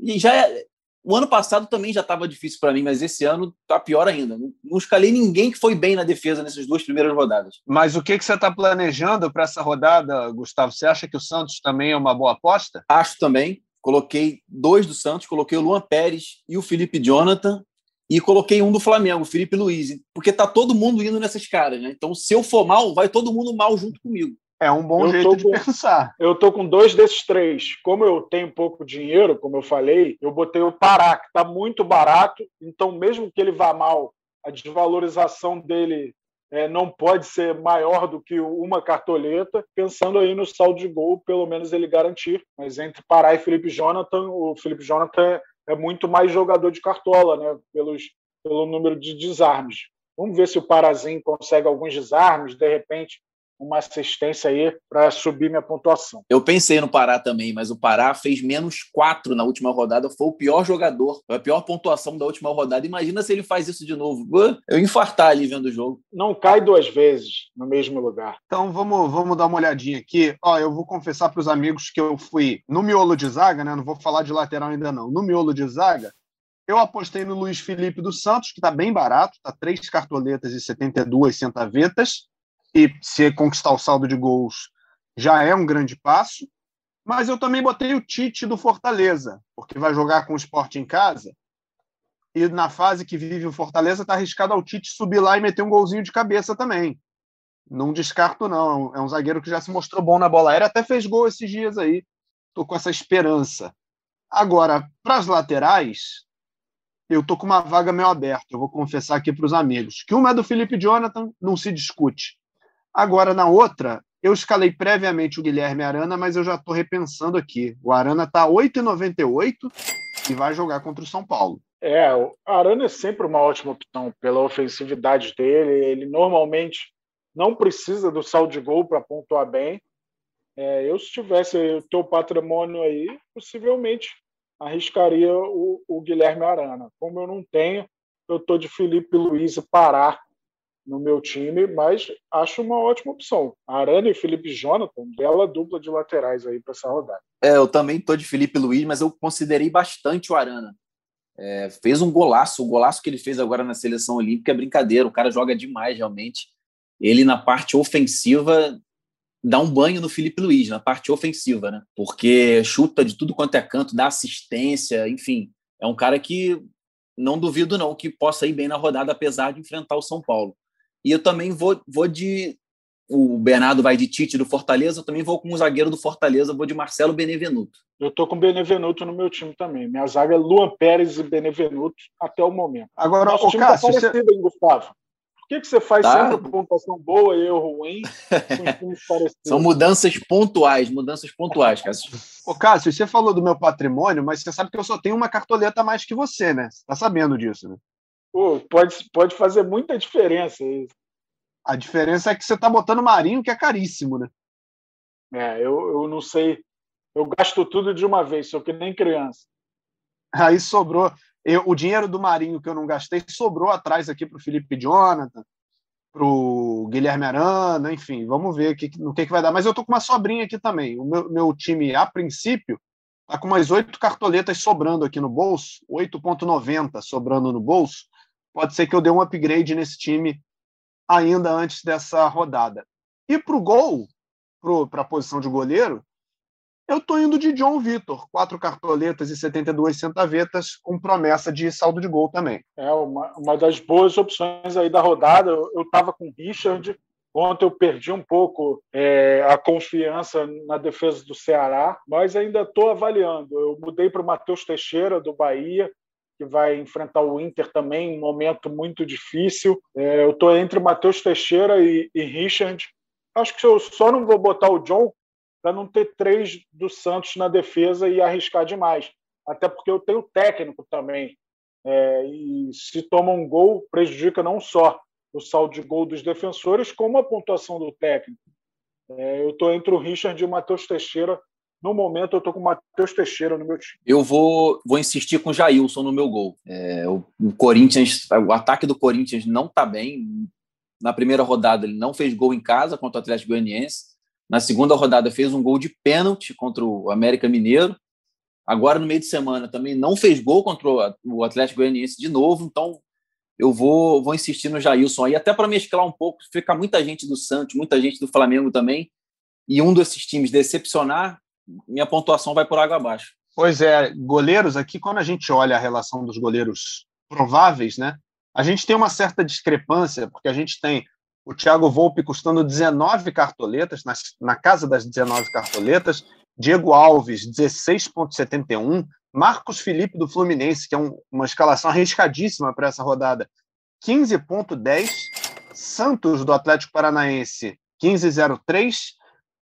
E já é, o ano passado também já estava difícil para mim, mas esse ano está pior ainda. Não, não escalei ninguém que foi bem na defesa nessas duas primeiras rodadas. Mas o que, que você está planejando para essa rodada, Gustavo? Você acha que o Santos também é uma boa aposta? Acho também. Coloquei dois do Santos, coloquei o Luan Pérez e o Felipe Jonathan, e coloquei um do Flamengo, o Felipe Luiz, porque tá todo mundo indo nessas caras, né? Então, se eu for mal, vai todo mundo mal junto comigo. É um bom eu jeito de pensar. Eu tô com dois desses três. Como eu tenho pouco dinheiro, como eu falei, eu botei o Pará, que tá muito barato. Então, mesmo que ele vá mal, a desvalorização dele é, não pode ser maior do que uma cartoleta, pensando aí no saldo de gol, pelo menos ele garantir. Mas entre Pará e Felipe Jonathan, o Felipe Jonathan é muito mais jogador de cartola, né? Pelos, pelo número de desarmes. Vamos ver se o Parazinho consegue alguns desarmes, de repente uma assistência aí para subir minha pontuação. Eu pensei no Pará também, mas o Pará fez menos quatro na última rodada, foi o pior jogador, foi a pior pontuação da última rodada. Imagina se ele faz isso de novo. Eu infartar ali vendo o jogo. Não cai duas vezes no mesmo lugar. Então vamos, vamos dar uma olhadinha aqui. Ó, eu vou confessar para os amigos que eu fui no miolo de zaga, né? Não vou falar de lateral ainda não. No miolo de zaga, eu apostei no Luiz Felipe dos Santos, que está bem barato, está três cartoletas e 72 centavetas e se conquistar o saldo de gols já é um grande passo. Mas eu também botei o Tite do Fortaleza, porque vai jogar com o esporte em casa. E na fase que vive o Fortaleza, está arriscado ao Tite subir lá e meter um golzinho de cabeça também. Não descarto, não. É um zagueiro que já se mostrou bom na bola aérea, até fez gol esses dias aí. Estou com essa esperança. Agora, para as laterais, eu estou com uma vaga meio aberta. Eu vou confessar aqui para os amigos. Que uma é do Felipe Jonathan, não se discute. Agora, na outra, eu escalei previamente o Guilherme Arana, mas eu já estou repensando aqui. O Arana está 8,98 e vai jogar contra o São Paulo. É, o Arana é sempre uma ótima opção pela ofensividade dele. Ele normalmente não precisa do saldo de gol para pontuar bem. É, eu, se tivesse o teu patrimônio aí, possivelmente arriscaria o, o Guilherme Arana. Como eu não tenho, eu estou de Felipe Luiz e Pará no meu time, mas acho uma ótima opção. Arana e Felipe Jonathan, bela dupla de laterais aí para essa rodada. É, eu também estou de Felipe Luiz, mas eu considerei bastante o Arana. É, fez um golaço, o golaço que ele fez agora na seleção olímpica é brincadeira, o cara joga demais realmente. Ele na parte ofensiva dá um banho no Felipe Luiz, na parte ofensiva, né? Porque chuta de tudo quanto é canto, dá assistência, enfim. É um cara que não duvido não que possa ir bem na rodada, apesar de enfrentar o São Paulo. E eu também vou, vou de. O Bernardo vai de Tite do Fortaleza, eu também vou com o zagueiro do Fortaleza, vou de Marcelo Benevenuto. Eu tô com Benevenuto no meu time também. Minha zaga é Luan Pérez e Benevenuto até o momento. Agora, Nosso o time tá Cássio, tá parecido, você... hein, Gustavo? Por que, que você faz tá. sempre pontuação boa e eu ruim? São mudanças pontuais, mudanças pontuais, Cássio. Ô, Cássio, você falou do meu patrimônio, mas você sabe que eu só tenho uma cartoleta a mais que você, né? Você tá sabendo disso, né? Pô, pode, pode fazer muita diferença isso. A diferença é que você está botando marinho, que é caríssimo, né? É, eu, eu não sei. Eu gasto tudo de uma vez, sou que nem criança. Aí sobrou. Eu, o dinheiro do Marinho que eu não gastei sobrou atrás aqui para o Felipe Jonathan, para o Guilherme Arana, enfim, vamos ver que, no que, que vai dar. Mas eu tô com uma sobrinha aqui também. O meu, meu time, a princípio, tá com umas oito cartoletas sobrando aqui no bolso, 8,90 sobrando no bolso pode ser que eu dê um upgrade nesse time ainda antes dessa rodada. E para o gol, para a posição de goleiro, eu estou indo de John Vitor, quatro cartoletas e 72 centavetas, com promessa de saldo de gol também. É uma, uma das boas opções aí da rodada. Eu estava com o Richard, ontem eu perdi um pouco é, a confiança na defesa do Ceará, mas ainda estou avaliando. Eu mudei para o Matheus Teixeira, do Bahia, que vai enfrentar o Inter também, um momento muito difícil. É, eu estou entre Matheus Teixeira e, e, Richard. Acho que eu só não vou botar o John para não ter três do Santos na defesa e arriscar demais. Até porque eu tenho técnico também. É, e se toma um gol, prejudica não só o saldo de gol dos defensores, como a pontuação do técnico. É, eu estou entre o Richard e o Matheus Teixeira no momento, eu estou com o Matheus Teixeira no meu time. Eu vou, vou insistir com o Jailson no meu gol. É, o, o, Corinthians, o ataque do Corinthians não está bem. Na primeira rodada, ele não fez gol em casa contra o Atlético Goianiense. Na segunda rodada, fez um gol de pênalti contra o América Mineiro. Agora, no meio de semana, também não fez gol contra o Atlético Goianiense de novo. Então, eu vou, vou insistir no Jailson aí, até para mesclar um pouco. Fica muita gente do Santos, muita gente do Flamengo também. E um desses times decepcionar, minha pontuação vai por água abaixo. Pois é, goleiros aqui, quando a gente olha a relação dos goleiros prováveis, né? A gente tem uma certa discrepância, porque a gente tem o Thiago Volpe custando 19 cartoletas, na, na casa das 19 cartoletas, Diego Alves, 16,71, Marcos Felipe do Fluminense, que é um, uma escalação arriscadíssima para essa rodada, 15,10, Santos do Atlético Paranaense, 15,03,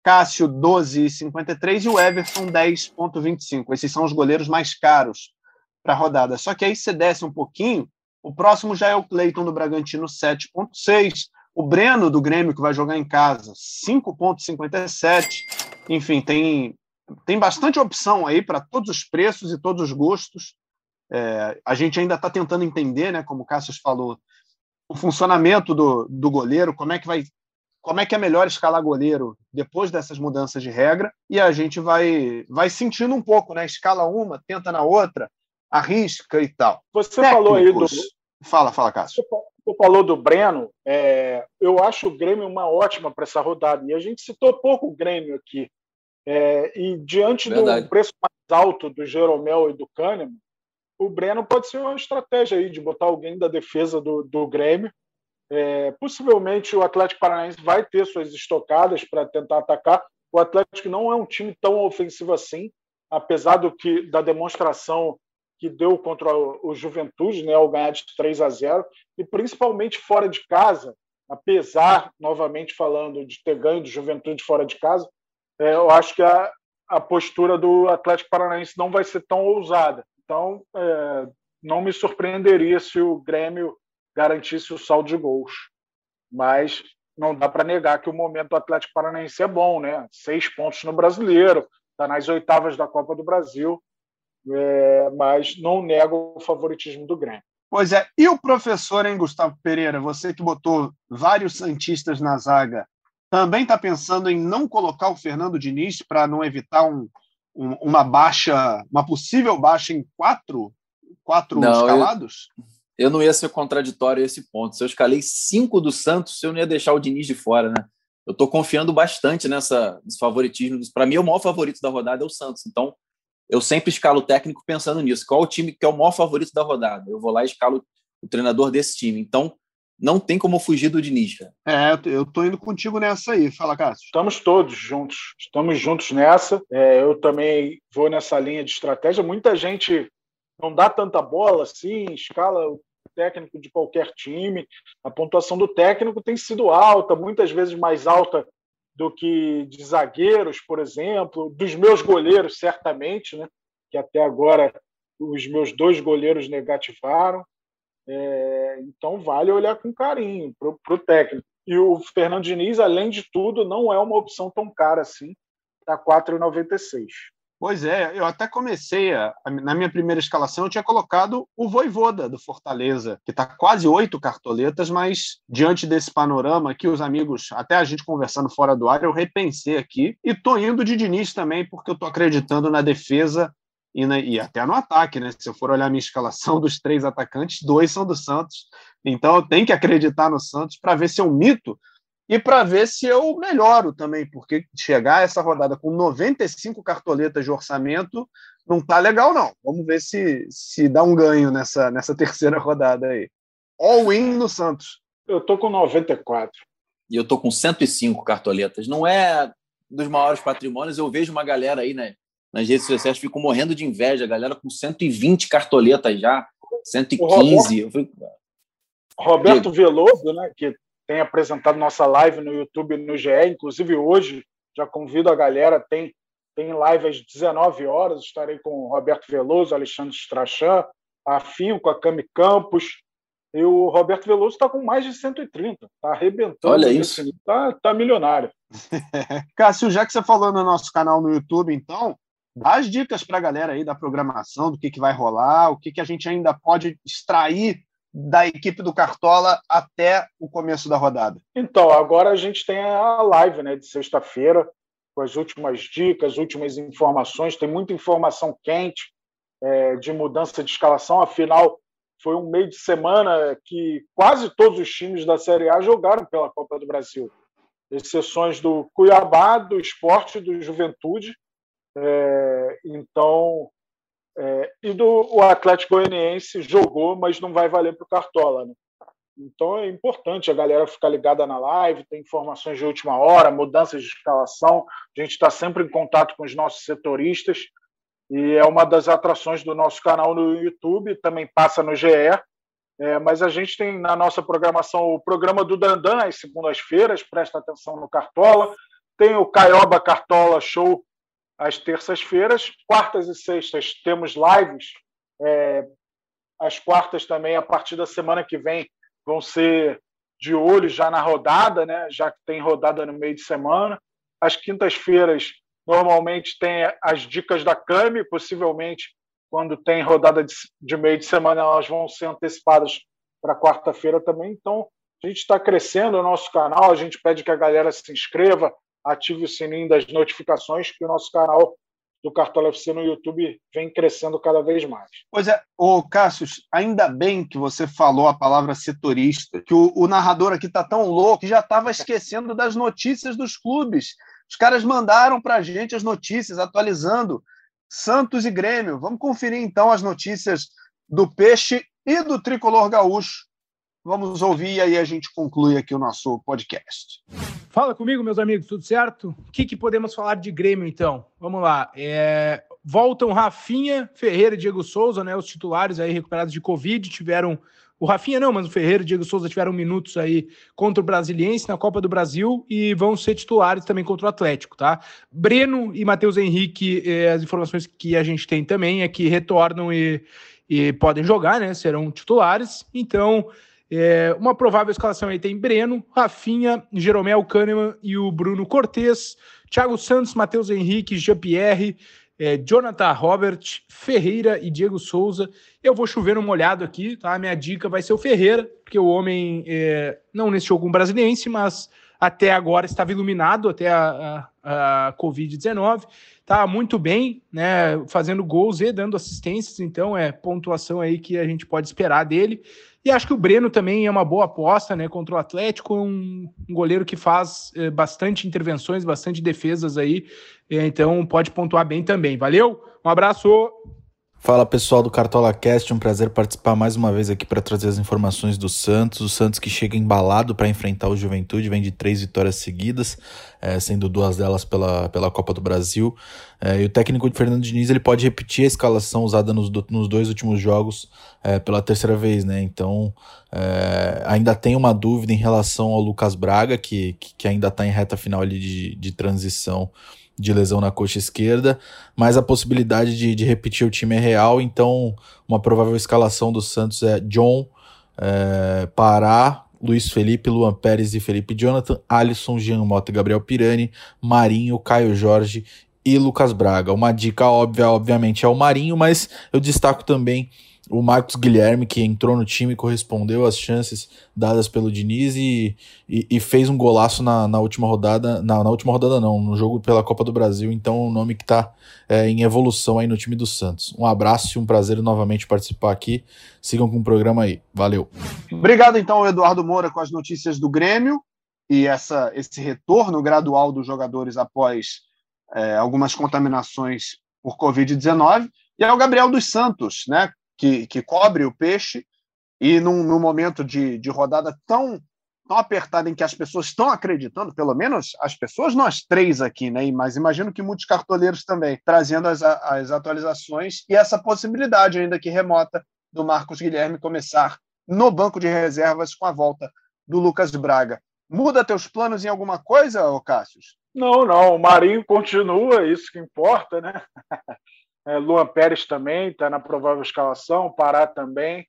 Cássio 12,53 e o Everton 10,25. Esses são os goleiros mais caros para a rodada. Só que aí você desce um pouquinho, o próximo já é o Cleiton do Bragantino 7,6, o Breno do Grêmio que vai jogar em casa 5,57. Enfim, tem, tem bastante opção aí para todos os preços e todos os gostos. É, a gente ainda está tentando entender, né, como o Cássio falou, o funcionamento do, do goleiro, como é que vai como é que é melhor escalar goleiro depois dessas mudanças de regra, e a gente vai, vai sentindo um pouco, né? Escala uma, tenta na outra, arrisca e tal. Você Técnicos. falou aí do. Fala, fala, Cássio. Você falou do Breno, é, eu acho o Grêmio uma ótima para essa rodada, e a gente citou pouco o Grêmio aqui. É, e diante Verdade. do preço mais alto do Jeromel e do Kahneman, o Breno pode ser uma estratégia aí de botar alguém da defesa do, do Grêmio é, possivelmente o Atlético Paranaense vai ter suas estocadas para tentar atacar. O Atlético não é um time tão ofensivo assim, apesar do que da demonstração que deu contra o, Juventude, né, ao ganhar de 3 a 0, e principalmente fora de casa, apesar, novamente falando, de ter ganho de Juventude fora de casa, é, eu acho que a, a postura do Atlético Paranaense não vai ser tão ousada. Então, é, não me surpreenderia se o Grêmio garantisse o saldo de gols. Mas não dá para negar que o momento do Atlético Paranaense é bom, né? Seis pontos no Brasileiro, está nas oitavas da Copa do Brasil, é, mas não nego o favoritismo do Grêmio. Pois é, e o professor, hein, Gustavo Pereira? Você que botou vários Santistas na zaga, também está pensando em não colocar o Fernando Diniz para não evitar um, um, uma baixa, uma possível baixa em quatro, quatro não, escalados? Eu eu não ia ser contraditório a esse ponto. Se eu escalei cinco do Santos, eu não ia deixar o Diniz de fora, né? Eu estou confiando bastante nessa nesse favoritismo. Para mim, o maior favorito da rodada é o Santos. Então, eu sempre escalo o técnico pensando nisso. Qual o time que é o maior favorito da rodada? Eu vou lá e escalo o treinador desse time. Então, não tem como fugir do Diniz. Cara. É, eu tô indo contigo nessa aí. Fala, Cássio. Estamos todos juntos. Estamos juntos nessa. É, eu também vou nessa linha de estratégia. Muita gente não dá tanta bola assim, escala o técnico de qualquer time. A pontuação do técnico tem sido alta, muitas vezes mais alta do que de zagueiros, por exemplo, dos meus goleiros, certamente, né? que até agora os meus dois goleiros negativaram. É, então, vale olhar com carinho para o técnico. E o Fernando Diniz, além de tudo, não é uma opção tão cara assim, está 4,96. Pois é, eu até comecei, a, na minha primeira escalação, eu tinha colocado o Voivoda do Fortaleza, que está quase oito cartoletas, mas diante desse panorama aqui, os amigos, até a gente conversando fora do ar, eu repensei aqui e tô indo de Diniz também, porque eu tô acreditando na defesa e, na, e até no ataque, né? Se eu for olhar a minha escalação dos três atacantes, dois são do Santos, então eu tenho que acreditar no Santos para ver se eu mito e para ver se eu melhoro também, porque chegar essa rodada com 95 cartoletas de orçamento não tá legal, não. Vamos ver se, se dá um ganho nessa, nessa terceira rodada aí. All-in no Santos. Eu tô com 94. E eu tô com 105 cartoletas. Não é dos maiores patrimônios, eu vejo uma galera aí né, nas redes sociais, fico morrendo de inveja, a galera com 120 cartoletas já, 115. Roberto, Roberto Veloso, né, que tem apresentado nossa live no YouTube no GE, inclusive hoje, já convido a galera, tem, tem live às 19 horas, estarei com o Roberto Veloso, Alexandre Strachan, a Fio com a Cami Campos, e o Roberto Veloso está com mais de 130, está arrebentando. Olha isso. Está tá milionário. Cássio, já que você falou no nosso canal no YouTube, então, dá as dicas para a galera aí da programação, do que, que vai rolar, o que, que a gente ainda pode extrair da equipe do Cartola até o começo da rodada? Então, agora a gente tem a live né, de sexta-feira, com as últimas dicas, últimas informações. Tem muita informação quente é, de mudança de escalação. Afinal, foi um meio de semana que quase todos os times da Série A jogaram pela Copa do Brasil, exceções do Cuiabá, do Esporte do Juventude. É, então, é, e do o Atlético Goianiense jogou, mas não vai valer para o Cartola. Né? Então é importante a galera ficar ligada na live, tem informações de última hora, mudanças de escalação. A gente está sempre em contato com os nossos setoristas e é uma das atrações do nosso canal no YouTube, também passa no GE. É, mas a gente tem na nossa programação o programa do Dandan às segundas-feiras, presta atenção no Cartola. Tem o Caioba Cartola Show às terças-feiras. Quartas e sextas temos lives. É, as quartas também, a partir da semana que vem, vão ser de olho já na rodada, né? já que tem rodada no meio de semana. As quintas-feiras, normalmente, tem as dicas da CAMI, possivelmente, quando tem rodada de, de meio de semana, elas vão ser antecipadas para quarta-feira também. Então, a gente está crescendo o nosso canal, a gente pede que a galera se inscreva, ative o sininho das notificações, que o nosso canal do Cartola FC no YouTube vem crescendo cada vez mais. Pois é, ô Cassius, ainda bem que você falou a palavra setorista, que o, o narrador aqui está tão louco que já estava esquecendo das notícias dos clubes. Os caras mandaram para a gente as notícias, atualizando Santos e Grêmio. Vamos conferir então as notícias do Peixe e do Tricolor Gaúcho. Vamos ouvir e aí a gente conclui aqui o nosso podcast. Fala comigo, meus amigos, tudo certo? O que, que podemos falar de Grêmio, então? Vamos lá. É... Voltam Rafinha, Ferreira e Diego Souza, né? Os titulares aí recuperados de Covid, tiveram. O Rafinha não, mas o Ferreira e o Diego Souza tiveram minutos aí contra o Brasiliense na Copa do Brasil e vão ser titulares também contra o Atlético, tá? Breno e Matheus Henrique, eh, as informações que a gente tem também é que retornam e, e podem jogar, né? Serão titulares. Então, é, uma provável escalação aí tem Breno, Rafinha, Jeromel Kahneman e o Bruno Cortes, Thiago Santos, Matheus Henrique, Jean-Pierre, é, Jonathan Robert, Ferreira e Diego Souza. Eu vou chover no molhado aqui, tá? Minha dica vai ser o Ferreira, porque o homem, é, não nesse jogo um brasiliense, mas até agora estava iluminado, até a, a, a Covid-19. Tá muito bem, né? Fazendo gols e dando assistências, então é pontuação aí que a gente pode esperar dele. Acho que o Breno também é uma boa aposta, né? Contra o Atlético, um, um goleiro que faz é, bastante intervenções, bastante defesas aí. É, então pode pontuar bem também. Valeu, um abraço! Fala pessoal do Cartola Cast, um prazer participar mais uma vez aqui para trazer as informações do Santos. O Santos que chega embalado para enfrentar o Juventude, vem de três vitórias seguidas, é, sendo duas delas pela, pela Copa do Brasil. É, e o técnico de Fernando Diniz ele pode repetir a escalação usada nos, nos dois últimos jogos é, pela terceira vez, né? Então ainda tem uma dúvida em relação ao Lucas Braga, que, que ainda está em reta final ali de, de transição de lesão na coxa esquerda, mas a possibilidade de, de repetir o time é real, então uma provável escalação do Santos é John, é, Pará, Luiz Felipe, Luan Pérez e Felipe Jonathan, Alisson, Jean Mota Gabriel Pirani, Marinho, Caio Jorge e Lucas Braga. Uma dica óbvia, obviamente, é o Marinho, mas eu destaco também o Marcos Guilherme, que entrou no time, correspondeu às chances dadas pelo Diniz e, e, e fez um golaço na, na última rodada. Na, na, última rodada, não, no jogo pela Copa do Brasil. Então, um nome que está é, em evolução aí no time do Santos. Um abraço e um prazer novamente participar aqui. Sigam com o programa aí. Valeu. Obrigado, então, Eduardo Moura, com as notícias do Grêmio e essa, esse retorno gradual dos jogadores após é, algumas contaminações por Covid-19. E é o Gabriel dos Santos, né? Que, que cobre o peixe, e num, num momento de, de rodada tão, tão apertada em que as pessoas estão acreditando, pelo menos as pessoas, nós três aqui, né? mas imagino que muitos cartoleiros também, trazendo as, as atualizações e essa possibilidade, ainda que remota, do Marcos Guilherme começar no banco de reservas com a volta do Lucas Braga. Muda teus planos em alguma coisa, ô Cássius? Não, não. O Marinho continua, isso que importa, né? É, Luan Pérez também está na provável escalação, Pará também.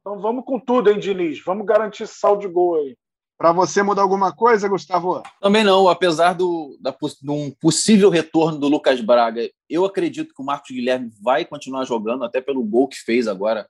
Então vamos com tudo, hein, Diniz? Vamos garantir saldo de gol aí. Para você mudar alguma coisa, Gustavo? Também não, apesar do, da, de um possível retorno do Lucas Braga. Eu acredito que o Marcos Guilherme vai continuar jogando, até pelo gol que fez agora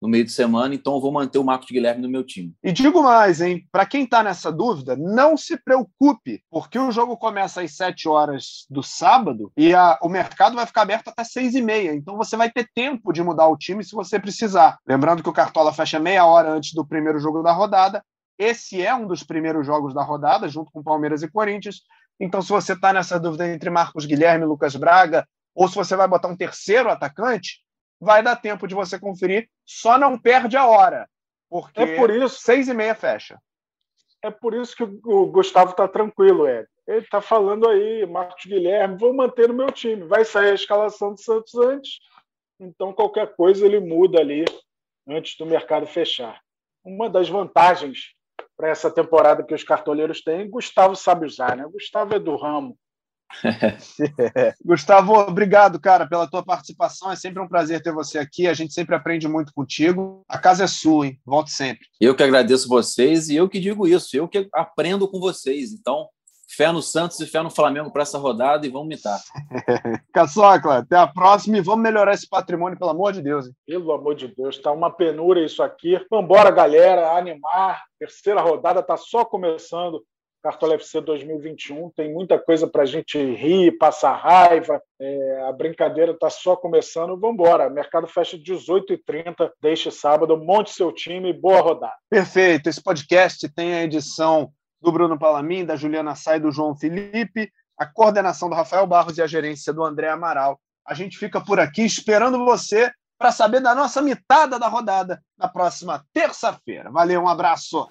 no meio de semana, então eu vou manter o Marcos Guilherme no meu time. E digo mais, hein? Para quem está nessa dúvida, não se preocupe, porque o jogo começa às 7 horas do sábado e a, o mercado vai ficar aberto até 6 e meia. Então você vai ter tempo de mudar o time se você precisar. Lembrando que o Cartola fecha meia hora antes do primeiro jogo da rodada. Esse é um dos primeiros jogos da rodada, junto com Palmeiras e Corinthians. Então, se você está nessa dúvida entre Marcos Guilherme e Lucas Braga, ou se você vai botar um terceiro atacante, vai dar tempo de você conferir, só não perde a hora, porque é por isso seis e meia fecha. É por isso que o Gustavo está tranquilo, Ed. Ele está falando aí, Marcos Guilherme, vou manter no meu time. Vai sair a escalação do Santos antes, então qualquer coisa ele muda ali antes do mercado fechar. Uma das vantagens para essa temporada que os cartoleiros têm, Gustavo sabe usar, né? Gustavo é do ramo. Gustavo, obrigado, cara, pela tua participação. É sempre um prazer ter você aqui. A gente sempre aprende muito contigo. A casa é sua, hein? Volte sempre. Eu que agradeço vocês e eu que digo isso. Eu que aprendo com vocês. Então, fé no Santos e fé no Flamengo para essa rodada e vamos mitar. Caçocla, até a próxima e vamos melhorar esse patrimônio, pelo amor de Deus. Hein? Pelo amor de Deus, tá uma penura isso aqui. Vambora, galera, animar. Terceira rodada tá só começando. Cartola FC 2021. Tem muita coisa para a gente rir, passar raiva. É, a brincadeira está só começando. Vamos embora. Mercado fecha 18h30 deste sábado. Monte seu time. Boa rodada. Perfeito. Esse podcast tem a edição do Bruno Palamin, da Juliana Sai do João Felipe, a coordenação do Rafael Barros e a gerência do André Amaral. A gente fica por aqui esperando você para saber da nossa mitada da rodada na próxima terça-feira. Valeu, um abraço.